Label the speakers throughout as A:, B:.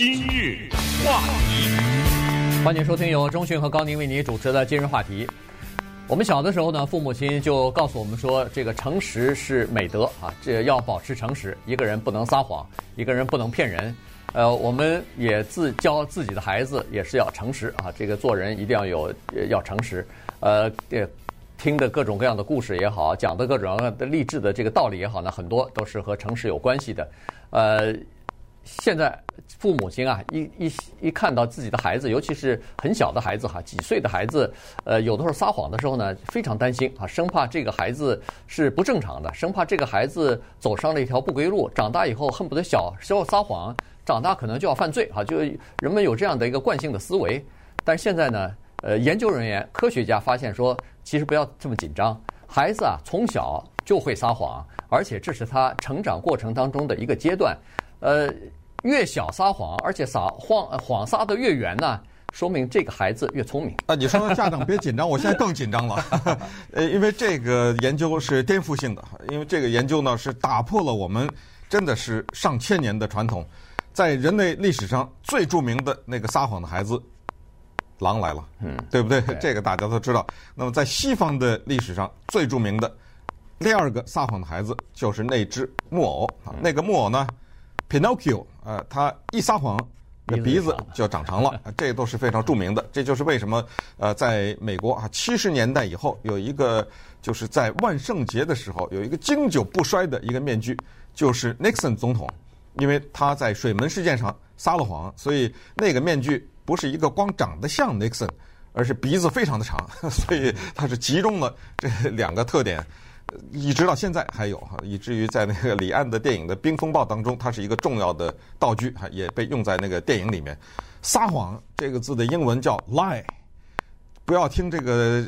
A: 今日话题，
B: 欢迎收听由中讯和高宁为你主持的《今日话题》。我们小的时候呢，父母亲就告诉我们说，这个诚实是美德啊，这要保持诚实，一个人不能撒谎，一个人不能骗人。呃，我们也自教自己的孩子也是要诚实啊，这个做人一定要有要诚实。呃，这听的各种各样的故事也好，讲的各种各样的励志的这个道理也好呢，很多都是和诚实有关系的。呃。现在父母亲啊，一一一看到自己的孩子，尤其是很小的孩子哈，几岁的孩子，呃，有的时候撒谎的时候呢，非常担心啊，生怕这个孩子是不正常的，生怕这个孩子走上了一条不归路，长大以后恨不得小时候撒谎，长大可能就要犯罪啊，就人们有这样的一个惯性的思维。但是现在呢，呃，研究人员、科学家发现说，其实不要这么紧张，孩子啊从小就会撒谎，而且这是他成长过程当中的一个阶段。呃，越小撒谎，而且撒谎谎撒得越远呢，说明这个孩子越聪明。
C: 啊，你说家长别紧张，我现在更紧张了。呃，因为这个研究是颠覆性的，因为这个研究呢是打破了我们真的是上千年的传统，在人类历史上最著名的那个撒谎的孩子，狼来了，嗯，对不对？对。这个大家都知道。那么在西方的历史上最著名的第二个撒谎的孩子就是那只木偶啊，那个木偶呢？Pinocchio，呃，他一撒谎，那鼻子就长长了，这都是非常著名的。这就是为什么，呃，在美国啊，七十年代以后有一个，就是在万圣节的时候有一个经久不衰的一个面具，就是 Nixon 总统，因为他在水门事件上撒了谎，所以那个面具不是一个光长得像 Nixon，而是鼻子非常的长，所以它是集中了这两个特点。一直到现在还有哈，以至于在那个李安的电影的《冰风暴》当中，它是一个重要的道具，哈，也被用在那个电影里面。撒谎这个字的英文叫 lie，不要听这个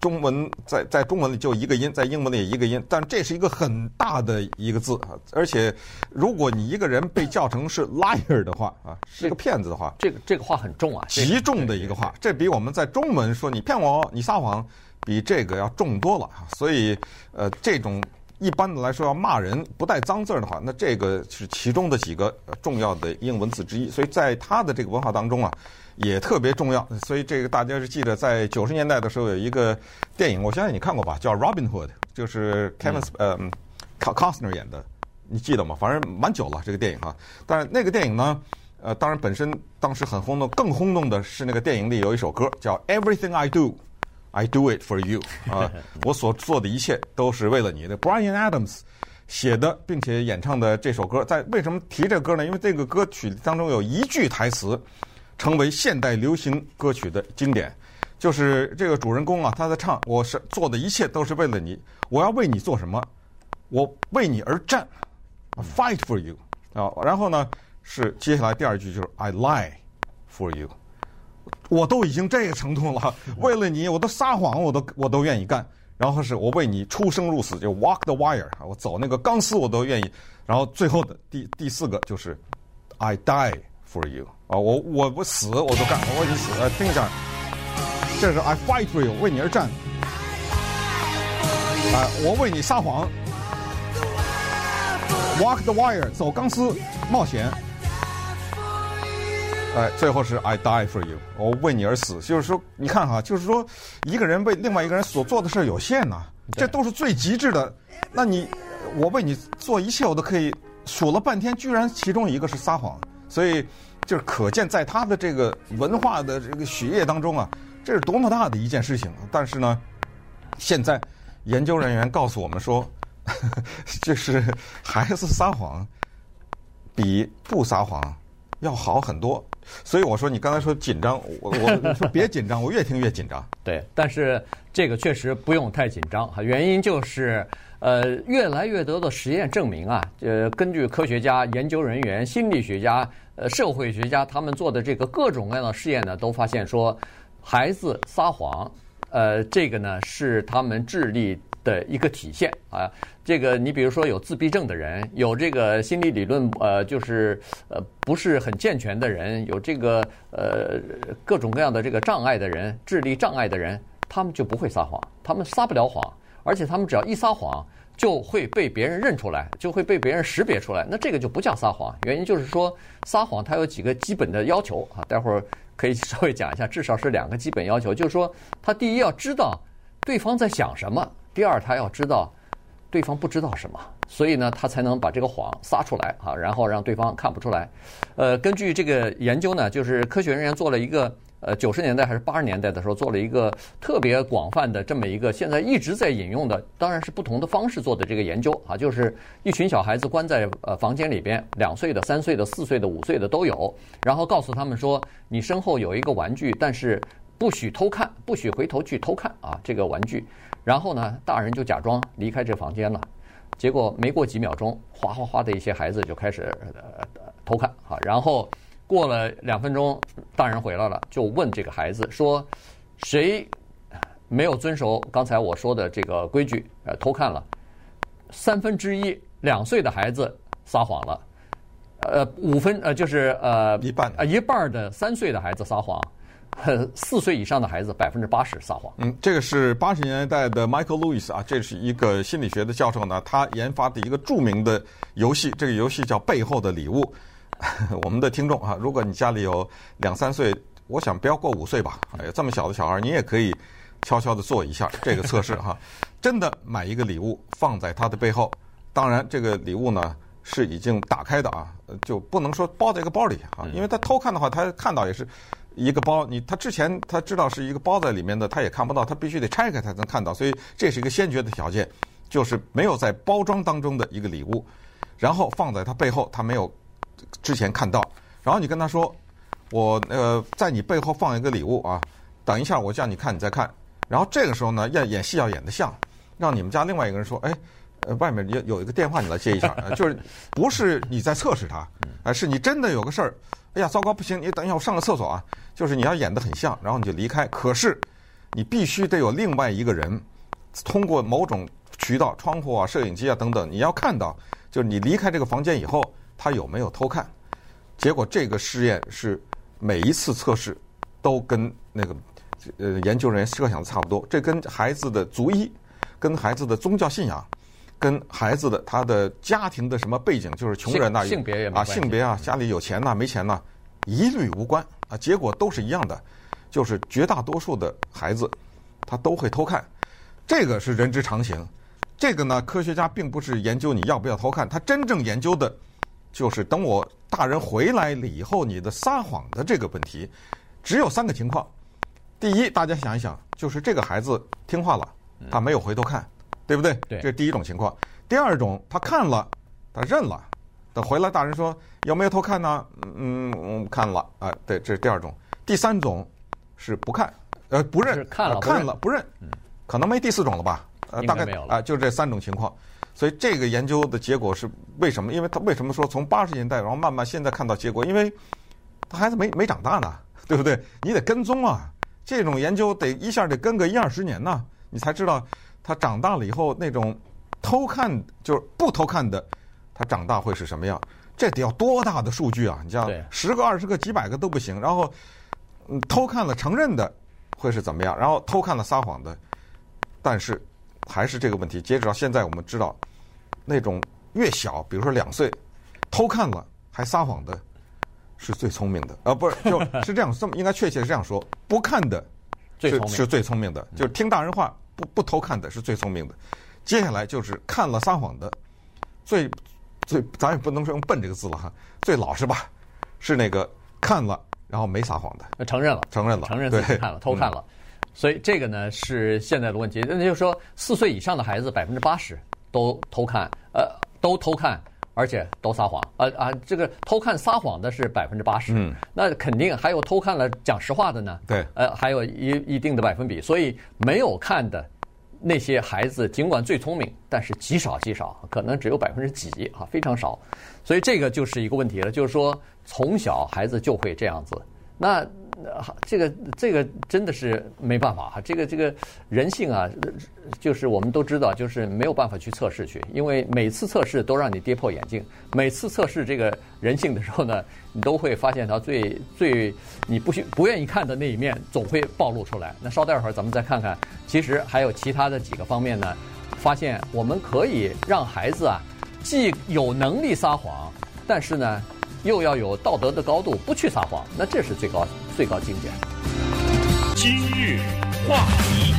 C: 中文，在在中文里就一个音，在英文里也一个音，但这是一个很大的一个字啊！而且，如果你一个人被叫成是 liar 的话啊，是个骗子的话，
B: 这个这个话很重啊，
C: 极重的一个话，这比我们在中文说你骗我，你撒谎。比这个要重多了，所以，呃，这种一般的来说要骂人不带脏字儿的话，那这个是其中的几个重要的英文字之一。所以在他的这个文化当中啊，也特别重要。所以这个大家是记得，在九十年代的时候有一个电影，我相信你看过吧，叫《Robin Hood》，就是 Kevin 呃 Costner 演的，你记得吗？反正蛮久了这个电影哈。但是那个电影呢，呃，当然本身当时很轰动，更轰动的是那个电影里有一首歌叫《Everything I Do》。I do it for you 啊！我所做的一切都是为了你。的 Brian Adams 写的并且演唱的这首歌，在为什么提这个歌呢？因为这个歌曲当中有一句台词，成为现代流行歌曲的经典，就是这个主人公啊，他在唱：“我是做的一切都是为了你，我要为你做什么？我为你而战，fight for you 啊！”然后呢，是接下来第二句就是 I lie for you。我都已经这个程度了，为了你，我都撒谎，我都我都愿意干。然后是我为你出生入死，就 walk the wire，我走那个钢丝我都愿意。然后最后的第第四个就是 I die for you 啊，我我我死我都干，我为你死。听一下，这是 I fight for you，为你而战。啊，我为你撒谎，walk the wire，走钢丝，冒险。哎，最后是 I die for you，我为你而死。就是说，你看哈，就是说，一个人为另外一个人所做的事有限呐，这都是最极致的。那你，我为你做一切，我都可以数了半天，居然其中一个是撒谎。所以，就是可见在他的这个文化的这个血液当中啊，这是多么大的一件事情。但是呢，现在研究人员告诉我们说，就是孩子撒谎比不撒谎要好很多。所以我说，你刚才说紧张，我我 说别紧张，我越听越紧张。
B: 对，但是这个确实不用太紧张哈，原因就是，呃，越来越多的实验证明啊，呃，根据科学家、研究人员、心理学家、呃，社会学家他们做的这个各种各样的试验呢，都发现说，孩子撒谎，呃，这个呢是他们智力的一个体现啊，这个你比如说有自闭症的人，有这个心理理论呃，就是呃不是很健全的人，有这个呃各种各样的这个障碍的人，智力障碍的人，他们就不会撒谎，他们撒不了谎，而且他们只要一撒谎，就会被别人认出来，就会被别人识别出来。那这个就不叫撒谎，原因就是说撒谎它有几个基本的要求啊，待会儿可以 稍微讲一下，至少是两个基本要求，就是说他第一要知道对方在想什么，第二他要知道对方不知道什么，所以呢他才能把这个谎撒出来啊，然后让对方看不出来。呃，根据这个研究呢，就是科学人员做了一个。呃，九十年代还是八十年代的时候，做了一个特别广泛的这么一个，现在一直在引用的，当然是不同的方式做的这个研究啊，就是一群小孩子关在呃房间里边，两岁的、三岁的、四岁的、五岁的都有，然后告诉他们说，你身后有一个玩具，但是不许偷看，不许回头去偷看啊这个玩具，然后呢，大人就假装离开这房间了，结果没过几秒钟，哗哗哗的一些孩子就开始呃偷看啊，然后。过了两分钟，大人回来了，就问这个孩子说：“谁没有遵守刚才我说的这个规矩？呃，偷看了。三分之一两岁的孩子撒谎了，呃，五分呃就是呃
C: 一半
B: 呃一半的三岁的孩子撒谎，四岁以上的孩子百分之八十撒谎。
C: 嗯，这个是八十年代的 Michael Lewis 啊，这是一个心理学的教授呢，他研发的一个著名的游戏，这个游戏叫《背后的礼物》。”我们的听众啊，如果你家里有两三岁，我想不要过五岁吧，哎，这么小的小孩，你也可以悄悄地做一下这个测试哈。真的买一个礼物放在他的背后，当然这个礼物呢是已经打开的啊，就不能说包在一个包里啊，因为他偷看的话，他看到也是一个包，你他之前他知道是一个包在里面的，他也看不到，他必须得拆开才能看到，所以这是一个先决的条件，就是没有在包装当中的一个礼物，然后放在他背后，他没有。之前看到，然后你跟他说：“我呃，在你背后放一个礼物啊，等一下我叫你看，你再看。”然后这个时候呢，要演戏要演得像，让你们家另外一个人说：“哎，呃，外面有有一个电话，你来接一下。”就是不是你在测试他，而是你真的有个事儿。哎呀，糟糕，不行，你等一下，我上个厕所啊。就是你要演得很像，然后你就离开。可是你必须得有另外一个人，通过某种渠道，窗户啊、摄影机啊等等，你要看到，就是你离开这个房间以后。他有没有偷看？结果这个试验是每一次测试都跟那个呃研究人员设想的差不多。这跟孩子的族裔、跟孩子的宗教信仰、跟孩子的他的家庭的什么背景，就是穷人呐，
B: 性别也
C: 啊，性别啊，家里有钱呐，没钱呐，一律无关啊。结果都是一样的，就是绝大多数的孩子他都会偷看，这个是人之常情。这个呢，科学家并不是研究你要不要偷看，他真正研究的。就是等我大人回来了以后，你的撒谎的这个问题，只有三个情况。第一，大家想一想，就是这个孩子听话了，他没有回头看，对不对？
B: 对，
C: 这是第一种情况。第二种，他看了，他认了，等回来大人说有没有偷看呢？嗯，看了啊，对，这是第二种。第三种是不看，呃，不认，
B: 看了
C: 看了不认，可能没第四种了吧？呃，大概啊，就这三种情况。所以这个研究的结果是为什么？因为他为什么说从八十年代，然后慢慢现在看到结果？因为他孩子没没长大呢，对不对？你得跟踪啊，这种研究得一下得跟个一二十年呢，你才知道他长大了以后那种偷看就是不偷看的，他长大会是什么样？这得要多大的数据啊？你像十个、二十个、几百个都不行，然后偷看了承认的会是怎么样？然后偷看了撒谎的，但是。还是这个问题。截止到现在，我们知道，那种越小，比如说两岁，偷看了还撒谎的，是最聪明的。呃，不是，就是这样，这么应该确切是这样说：不看的是是最聪明的，就是听大人话不不偷看的是最聪明的。接下来就是看了撒谎的，最最咱也不能说用笨这个字了哈，最老实吧，是那个看了然后没撒谎的，
B: 承认了，
C: 承认了，
B: 承认自己看了，偷看了。所以这个呢是现在的问题，那就是说四岁以上的孩子百分之八十都偷看，呃，都偷看，而且都撒谎，啊啊，这个偷看撒谎的是百分之八十，嗯，那肯定还有偷看了讲实话的呢，
C: 对，
B: 呃，还有一一定的百分比，所以没有看的那些孩子，尽管最聪明，但是极少极少，可能只有百分之几啊，非常少，所以这个就是一个问题了，就是说从小孩子就会这样子，那。这个这个真的是没办法哈，这个这个人性啊，就是我们都知道，就是没有办法去测试去，因为每次测试都让你跌破眼镜，每次测试这个人性的时候呢，你都会发现它最最你不需不愿意看的那一面总会暴露出来。那稍待会儿咱们再看看，其实还有其他的几个方面呢，发现我们可以让孩子啊，既有能力撒谎，但是呢，又要有道德的高度，不去撒谎，那这是最高最高境界。
A: 今日话题，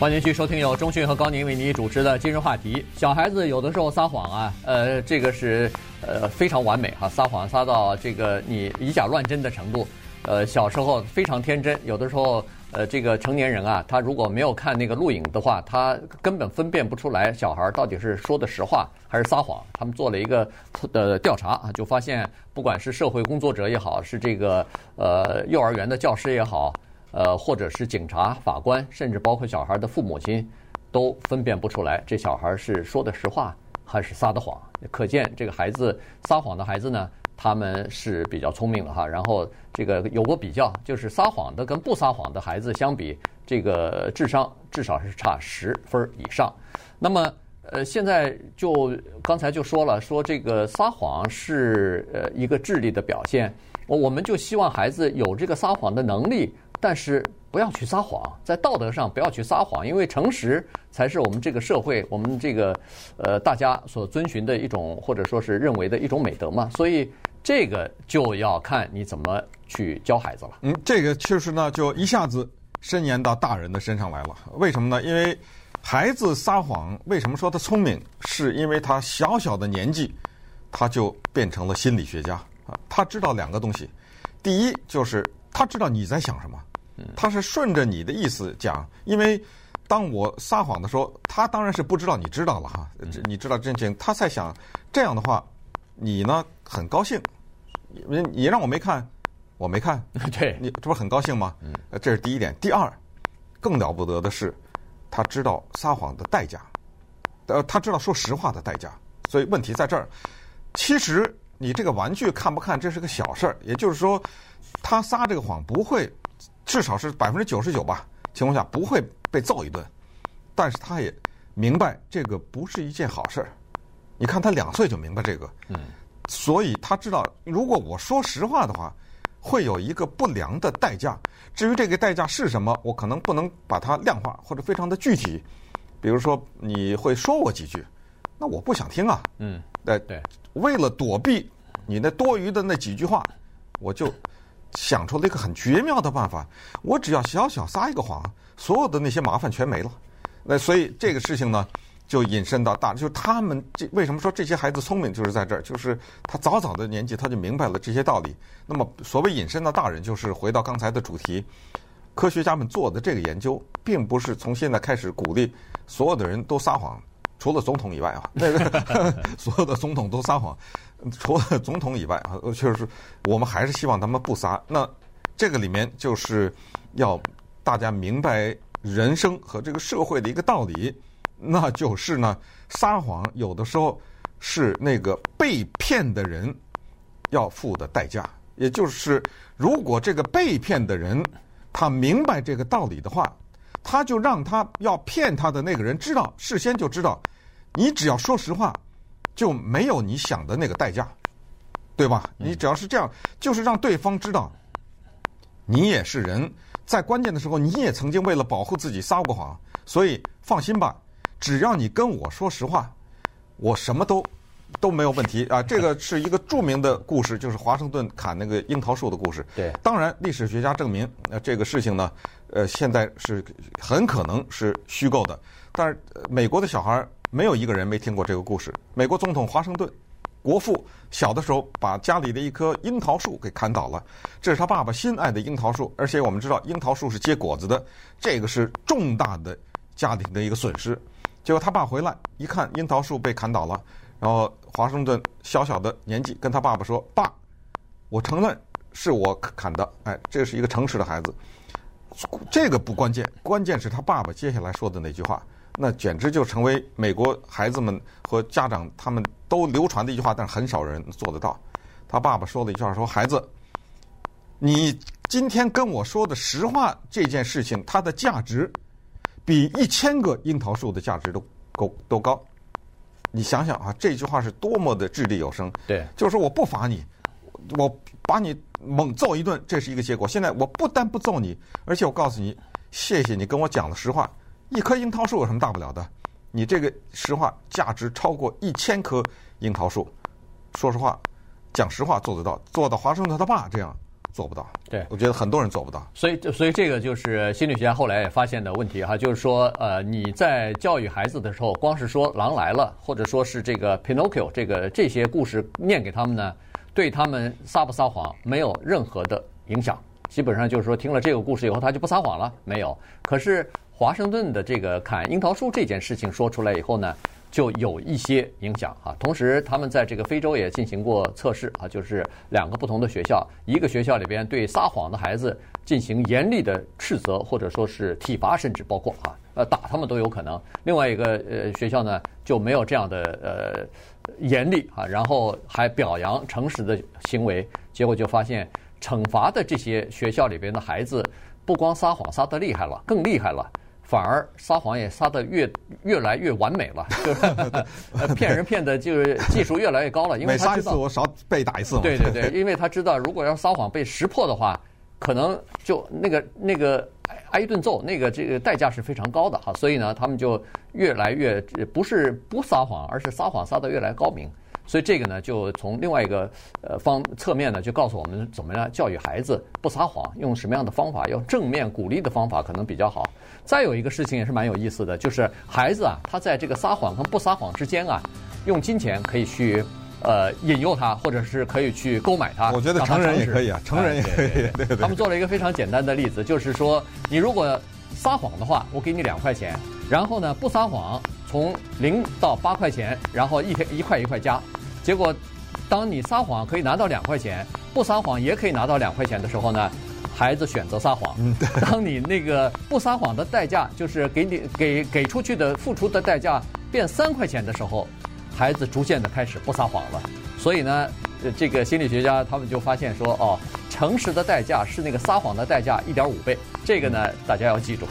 B: 欢迎继续收听由中讯和高宁为你主持的今日话题。小孩子有的时候撒谎啊，呃，这个是呃非常完美哈，撒谎撒到这个你以假乱真的程度。呃，小时候非常天真，有的时候。呃，这个成年人啊，他如果没有看那个录影的话，他根本分辨不出来小孩到底是说的实话还是撒谎。他们做了一个的调查啊，就发现不管是社会工作者也好，是这个呃幼儿园的教师也好，呃或者是警察、法官，甚至包括小孩的父母亲，都分辨不出来这小孩是说的实话还是撒的谎。可见这个孩子撒谎的孩子呢，他们是比较聪明的哈，然后这个有过比较，就是撒谎的跟不撒谎的孩子相比，这个智商至少是差十分以上。那么，呃，现在就刚才就说了，说这个撒谎是呃一个智力的表现，我我们就希望孩子有这个撒谎的能力，但是不要去撒谎，在道德上不要去撒谎，因为诚实才是我们这个社会，我们这个呃大家所遵循的一种或者说是认为的一种美德嘛，所以。这个就要看你怎么去教孩子了。
C: 嗯，这个确实呢，就一下子伸延到大人的身上来了。为什么呢？因为孩子撒谎，为什么说他聪明？是因为他小小的年纪，他就变成了心理学家啊。他知道两个东西，第一就是他知道你在想什么，他是顺着你的意思讲。因为当我撒谎的时候，他当然是不知道你知道了哈，你知道真情，他在想这样的话，你呢很高兴。你你让我没看，我没看，
B: 对
C: 你这不是很高兴吗？嗯，这是第一点。第二，更了不得的是，他知道撒谎的代价，呃，他知道说实话的代价。所以问题在这儿。其实你这个玩具看不看，这是个小事儿。也就是说，他撒这个谎不会，至少是百分之九十九吧情况下不会被揍一顿。但是他也明白这个不是一件好事儿。你看他两岁就明白这个。嗯。所以他知道，如果我说实话的话，会有一个不良的代价。至于这个代价是什么，我可能不能把它量化或者非常的具体。比如说，你会说我几句，那我不想听啊。
B: 嗯，
C: 对对。为了躲避你那多余的那几句话，我就想出了一个很绝妙的办法。我只要小小撒一个谎，所有的那些麻烦全没了。那所以这个事情呢，就引申到大，就是他们这为什么说这些孩子聪明，就是在这儿，就是他早早的年纪他就明白了这些道理。那么所谓引申到大人，就是回到刚才的主题，科学家们做的这个研究，并不是从现在开始鼓励所有的人都撒谎，除了总统以外啊，那 个所有的总统都撒谎，除了总统以外啊，就是我们还是希望他们不撒。那这个里面就是要大家明白人生和这个社会的一个道理。那就是呢，撒谎有的时候是那个被骗的人要付的代价。也就是，如果这个被骗的人他明白这个道理的话，他就让他要骗他的那个人知道，事先就知道，你只要说实话，就没有你想的那个代价，对吧？你只要是这样，就是让对方知道，你也是人，在关键的时候你也曾经为了保护自己撒过谎，所以放心吧。只要你跟我说实话，我什么都都没有问题啊！这个是一个著名的故事，就是华盛顿砍那个樱桃树的故事。
B: 对，
C: 当然历史学家证明，呃，这个事情呢，呃，现在是很可能是虚构的。但是美国的小孩没有一个人没听过这个故事。美国总统华盛顿国父小的时候把家里的一棵樱桃树给砍倒了，这是他爸爸心爱的樱桃树，而且我们知道樱桃树是结果子的，这个是重大的家庭的一个损失。结果他爸回来一看，樱桃树被砍倒了。然后华盛顿小小的年纪跟他爸爸说：“爸，我承认是我砍的。”哎，这是一个诚实的孩子。这个不关键，关键是他爸爸接下来说的那句话，那简直就成为美国孩子们和家长他们都流传的一句话，但是很少人做得到。他爸爸说了一句话：“说孩子，你今天跟我说的实话这件事情，它的价值。”比一千个樱桃树的价值都够都高，你想想啊，这句话是多么的掷地有声。
B: 对，
C: 就是说我不罚你，我把你猛揍一顿，这是一个结果。现在我不但不揍你，而且我告诉你，谢谢你跟我讲的实话，一棵樱桃树有什么大不了的？你这个实话价值超过一千棵樱桃树，说实话，讲实话做得到，做到华盛顿他爸这样做不到。
B: 对，
C: 我觉得很多人做不到。
B: 所以，所以这个就是心理学家后来也发现的问题哈，就是说，呃，你在教育孩子的时候，光是说狼来了，或者说是这个 Pinocchio 这个这些故事念给他们呢，对他们撒不撒谎没有任何的影响。基本上就是说，听了这个故事以后，他就不撒谎了，没有。可是华盛顿的这个砍樱桃树这件事情说出来以后呢，就有一些影响啊。同时，他们在这个非洲也进行过测试啊，就是两个不同的学校，一个学校里边对撒谎的孩子进行严厉的斥责，或者说是体罚，甚至包括啊，呃，打他们都有可能。另外一个呃学校呢，就没有这样的呃严厉啊，然后还表扬诚实的行为，结果就发现。惩罚的这些学校里边的孩子，不光撒谎撒得厉害了，更厉害了，反而撒谎也撒得越越来越完美了，就是骗人骗的就是技术越来越高了，因为他知道，
C: 每撒一次我少被打一次嘛。
B: 对对对，因为他知道，如果要撒谎被识破的话，可能就那个那个挨一顿揍，那个这个代价是非常高的哈，所以呢，他们就越来越不是不撒谎，而是撒谎撒得越来越高明。所以这个呢，就从另外一个呃方侧面呢，就告诉我们怎么样教育孩子不撒谎，用什么样的方法，用正面鼓励的方法可能比较好。再有一个事情也是蛮有意思的，就是孩子啊，他在这个撒谎和不撒谎之间啊，用金钱可以去呃引诱他，或者是可以去购买他。
C: 我觉得成人也可以啊，成人也可以。对对对。
B: 他们做了一个非常简单的例子，就是说你如果撒谎的话，我给你两块钱，然后呢不撒谎。从零到八块钱，然后一天一块一块加，结果，当你撒谎可以拿到两块钱，不撒谎也可以拿到两块钱的时候呢，孩子选择撒谎。当你那个不撒谎的代价就是给你给给出去的付出的代价变三块钱的时候，孩子逐渐的开始不撒谎了。所以呢，这个心理学家他们就发现说，哦，诚实的代价是那个撒谎的代价一点五倍。这个呢，大家要记住。